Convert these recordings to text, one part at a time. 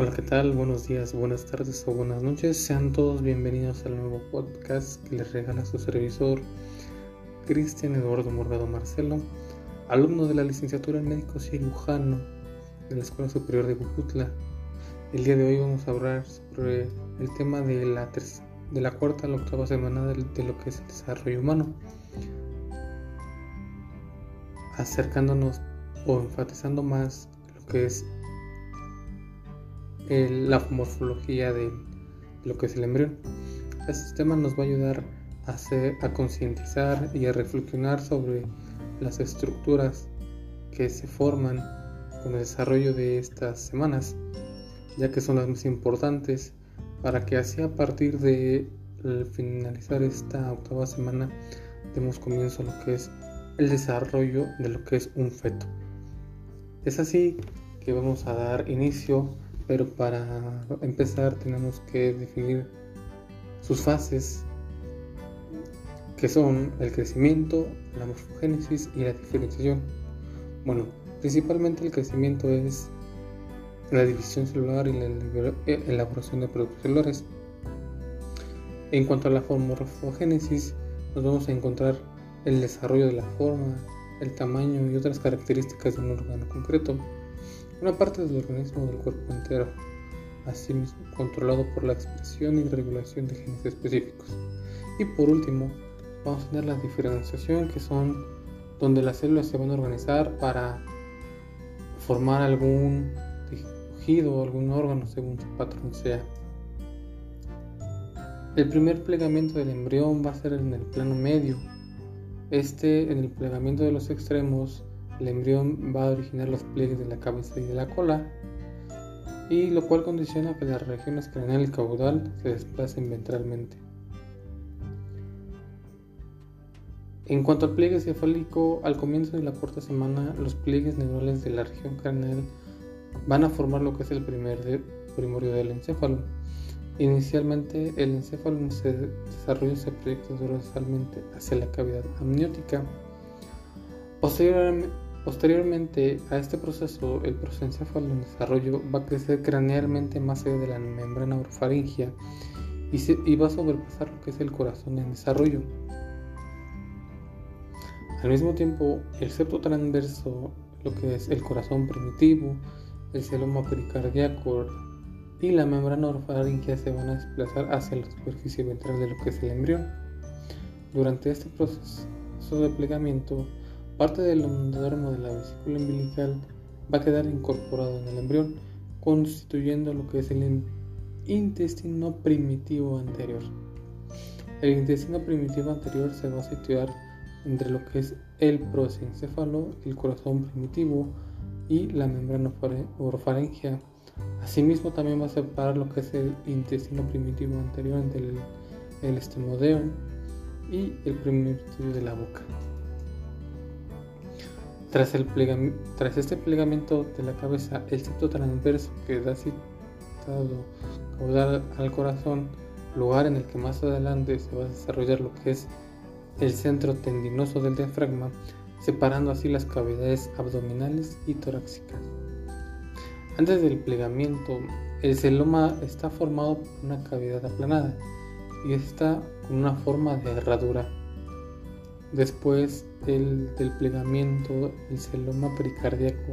Hola, ¿qué tal? Buenos días, buenas tardes o buenas noches. Sean todos bienvenidos al nuevo podcast que les regala su servidor Cristian Eduardo Morgado Marcelo, alumno de la licenciatura en médico cirujano de la Escuela Superior de Cuputla. El día de hoy vamos a hablar sobre el tema de la, de la cuarta a la octava semana de, de lo que es el desarrollo humano, acercándonos o enfatizando más lo que es la morfología de lo que es el embrión. Este sistema nos va a ayudar a, a concientizar y a reflexionar sobre las estructuras que se forman con el desarrollo de estas semanas, ya que son las más importantes para que así a partir de finalizar esta octava semana demos comienzo a lo que es el desarrollo de lo que es un feto. Es así que vamos a dar inicio pero para empezar tenemos que definir sus fases, que son el crecimiento, la morfogénesis y la diferenciación. Bueno, principalmente el crecimiento es la división celular y la eh, elaboración de productos celulares. En cuanto a la morfogénesis, nos vamos a encontrar el desarrollo de la forma, el tamaño y otras características de un órgano concreto una parte del organismo del cuerpo entero, asimismo controlado por la expresión y regulación de genes específicos. Y por último, vamos a tener la diferenciación, que son donde las células se van a organizar para formar algún tejido o algún órgano según su patrón sea. El primer plegamiento del embrión va a ser en el plano medio. Este en el plegamiento de los extremos el embrión va a originar los pliegues de la cabeza y de la cola, y lo cual condiciona que las regiones craneal y caudal se desplacen ventralmente. En cuanto al pliegue cefálico, al comienzo de la cuarta semana, los pliegues neurales de la región craneal van a formar lo que es el primer primorio del encéfalo. Inicialmente, el encéfalo se desarrolla se proyecta dorsalmente hacia la cavidad amniótica. Posteriormente, Posteriormente a este proceso, el prosencéfalo en desarrollo va a crecer cranealmente más allá de la membrana orofaringia y, va a sobrepasar lo que es el corazón en desarrollo. Al mismo tiempo, el septo transverso, lo que es el corazón primitivo, el celoma pericardíaco y la membrana orofaringia se van a desplazar hacia la superficie ventral de lo que es el embrión. Durante este proceso de plegamiento, Parte del endodermo de la vesícula umbilical va a quedar incorporado en el embrión, constituyendo lo que es el intestino primitivo anterior. El intestino primitivo anterior se va a situar entre lo que es el prosencéfalo, el corazón primitivo y la membrana orofaringea. Asimismo, también va a separar lo que es el intestino primitivo anterior entre el, el estomodeo y el primitivo de la boca. Tras, el tras este plegamiento de la cabeza, el septo transverso que da citado al corazón, lugar en el que más adelante se va a desarrollar lo que es el centro tendinoso del diafragma, separando así las cavidades abdominales y torácicas. Antes del plegamiento, el celoma está formado por una cavidad aplanada y está con una forma de herradura Después del, plegamiento, el celoma pericardíaco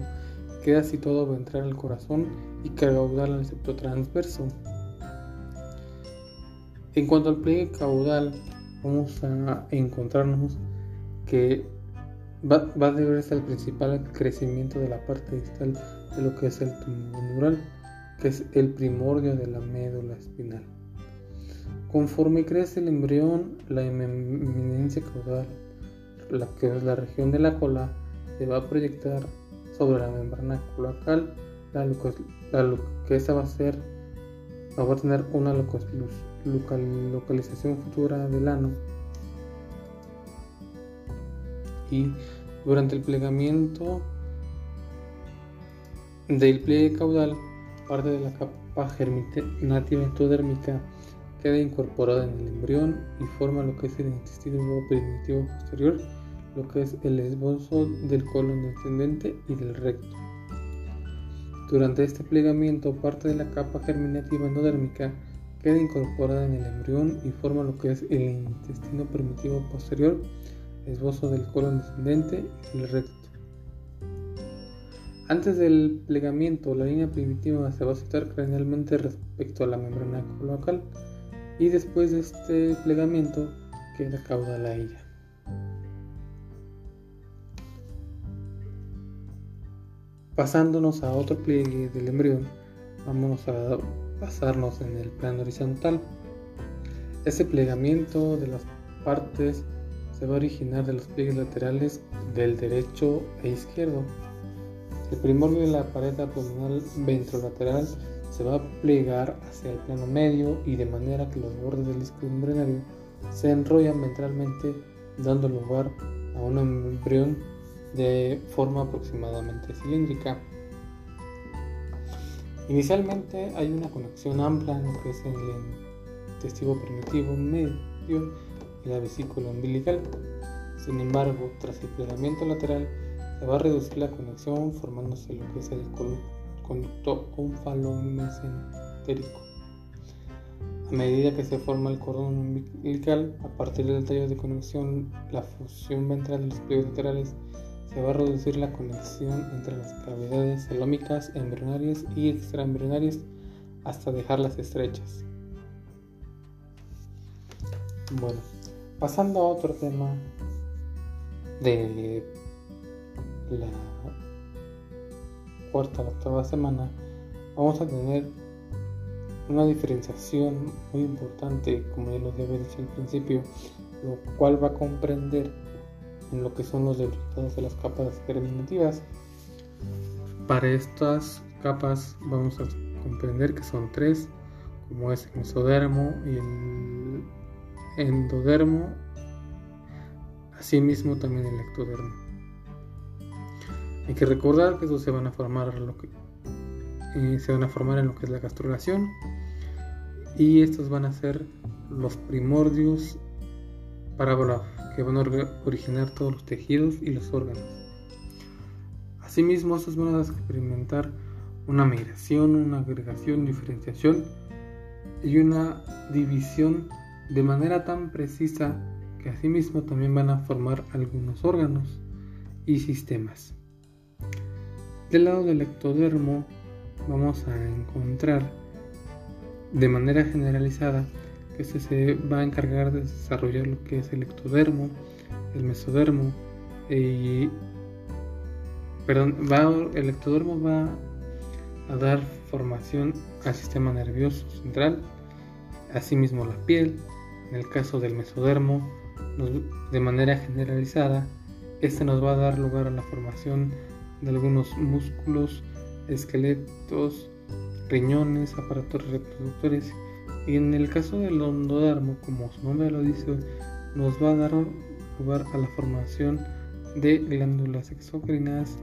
queda situado ventral al corazón y caudal al septo transverso. En cuanto al pliegue caudal, vamos a encontrarnos que va, a deberse al principal crecimiento de la parte distal de lo que es el tumor neural, que es el primordio de la médula espinal. Conforme crece el embrión, la eminencia caudal la que es la región de la cola, se va a proyectar sobre la membrana cloacal, la, que esta va a ser, va a tener una localización futura del ano. Y durante el plegamiento del pliegue caudal, parte de la capa germinativa endodérmica queda incorporada en el embrión y forma lo que es el intestino primitivo posterior lo que es el esbozo del colon descendente y del recto. Durante este plegamiento, parte de la capa germinativa endodérmica queda incorporada en el embrión y forma lo que es el intestino primitivo posterior, esbozo del colon descendente y el recto. Antes del plegamiento, la línea primitiva se va a situar cranealmente respecto a la membrana cloacal y después de este plegamiento queda caudal a ella. Pasándonos a otro pliegue del embrión, vamos a basarnos en el plano horizontal. Este plegamiento de las partes se va a originar de los pliegues laterales del derecho e izquierdo. El primordio de la pared abdominal ventrolateral se va a plegar hacia el plano medio y de manera que los bordes del disco embrionario se enrollan ventralmente dando lugar a un embrión de forma aproximadamente cilíndrica. Inicialmente hay una conexión amplia en lo que es el intestino primitivo medio y la vesícula umbilical. Sin embargo, tras el plegamiento lateral, se va a reducir la conexión formándose lo que es el conducto mesentérico. A medida que se forma el cordón umbilical, a partir del tallo de conexión, la fusión ventral de los pliegues laterales, se va a reducir la conexión entre las cavidades celómicas embrionarias y extraembrionarias hasta dejarlas estrechas. Bueno, pasando a otro tema de la cuarta o octava semana, vamos a tener una diferenciación muy importante, como ya lo había dicho al principio, lo cual va a comprender en lo que son los resultados de las capas germinativas. Para estas capas vamos a comprender que son tres, como es el mesodermo y el endodermo, asimismo también el ectodermo. Hay que recordar que estos se van a formar lo que eh, se van a formar en lo que es la gastrulación y estos van a ser los primordios para que van a originar todos los tejidos y los órganos. Asimismo, estos van a experimentar una migración, una agregación, diferenciación y una división de manera tan precisa que asimismo también van a formar algunos órganos y sistemas. Del lado del ectodermo vamos a encontrar de manera generalizada que este se va a encargar de desarrollar lo que es el ectodermo, el mesodermo y perdón, el ectodermo va a dar formación al sistema nervioso central, asimismo la piel, en el caso del mesodermo, de manera generalizada, este nos va a dar lugar a la formación de algunos músculos, esqueletos, riñones, aparatos reproductores y en el caso del endodermo, como su nombre lo dice, nos va a dar lugar a la formación de glándulas exócrinas,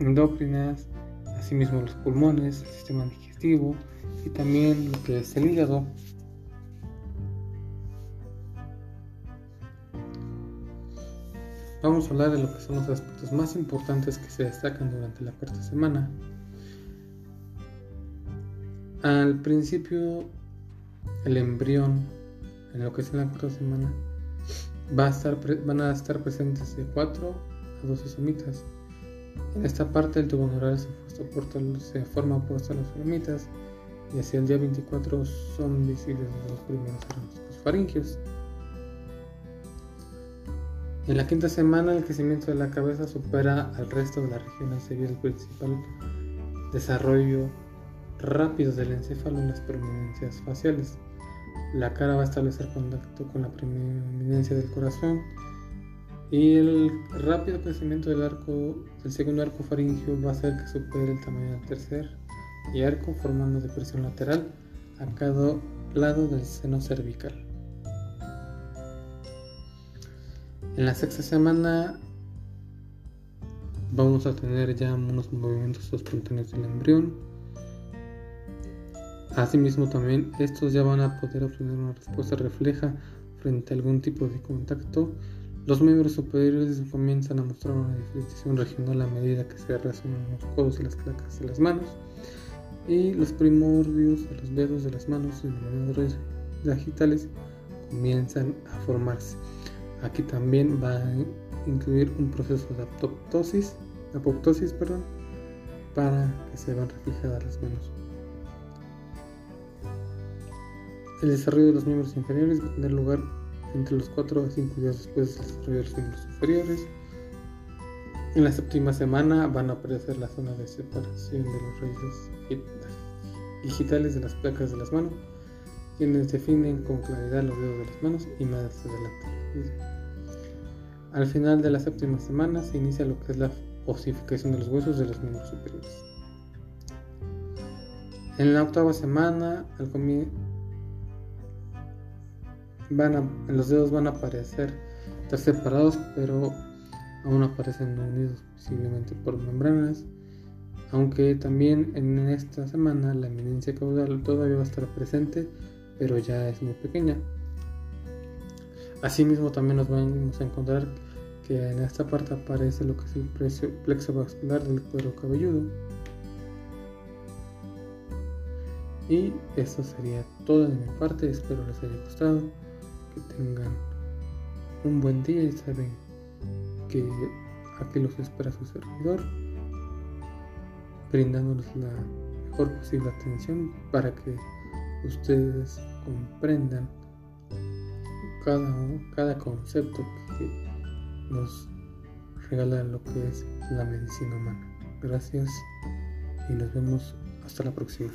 endocrinas, asimismo los pulmones, el sistema digestivo y también lo que es el hígado. Vamos a hablar de lo que son los aspectos más importantes que se destacan durante la cuarta semana. Al principio, el embrión, en lo que es la cuarta semana, va a estar, van a estar presentes de 4 a 12 somitas. En esta parte el tubo neural se, forma opuesto a las somitas y hacia el día 24 son visibles los primeros los faringios. En la quinta semana el crecimiento de la cabeza supera al resto de la región civil el principal desarrollo rápido del encéfalo en las prominencias faciales. La cara va a establecer contacto con la preeminencia del corazón y el rápido crecimiento del arco del segundo arco faringio va a hacer que supere el tamaño del tercer y arco formando depresión lateral a cada lado del seno cervical. En la sexta semana vamos a tener ya unos movimientos espontáneos del embrión Asimismo también estos ya van a poder obtener una respuesta refleja frente a algún tipo de contacto, Los miembros superiores comienzan a mostrar una diferenciación regional a medida que se relacionan los codos y las placas de las manos y los primordios de los dedos de las manos, denominados digitales, comienzan a formarse. Aquí también va a incluir un proceso de apoptosis, apoptosis perdón, para que se vean reflejadas las manos. El desarrollo de los miembros inferiores va a tener lugar entre los 4 a 5 días después del desarrollo de los miembros superiores. En la séptima semana van a aparecer la zona de separación de los raíces digitales de las placas de las manos, quienes definen con claridad los dedos de las manos y más adelante. Al final de la séptima semana se inicia lo que es la osificación de los huesos de los miembros superiores. En la octava semana, al los dedos van a aparecer estar separados, pero aún aparecen unidos posiblemente por membranas. Aunque también en esta semana la eminencia caudal todavía va a estar presente, pero ya es muy pequeña. Asimismo también nos vamos a encontrar que en esta parte aparece lo que es el plexo vascular del cuero cabelludo. Y eso sería todo de mi parte, espero les haya gustado que tengan un buen día y saben que aquí los espera su servidor, brindándoles la mejor posible atención para que ustedes comprendan cada, cada concepto que nos regala lo que es la medicina humana. Gracias y nos vemos hasta la próxima.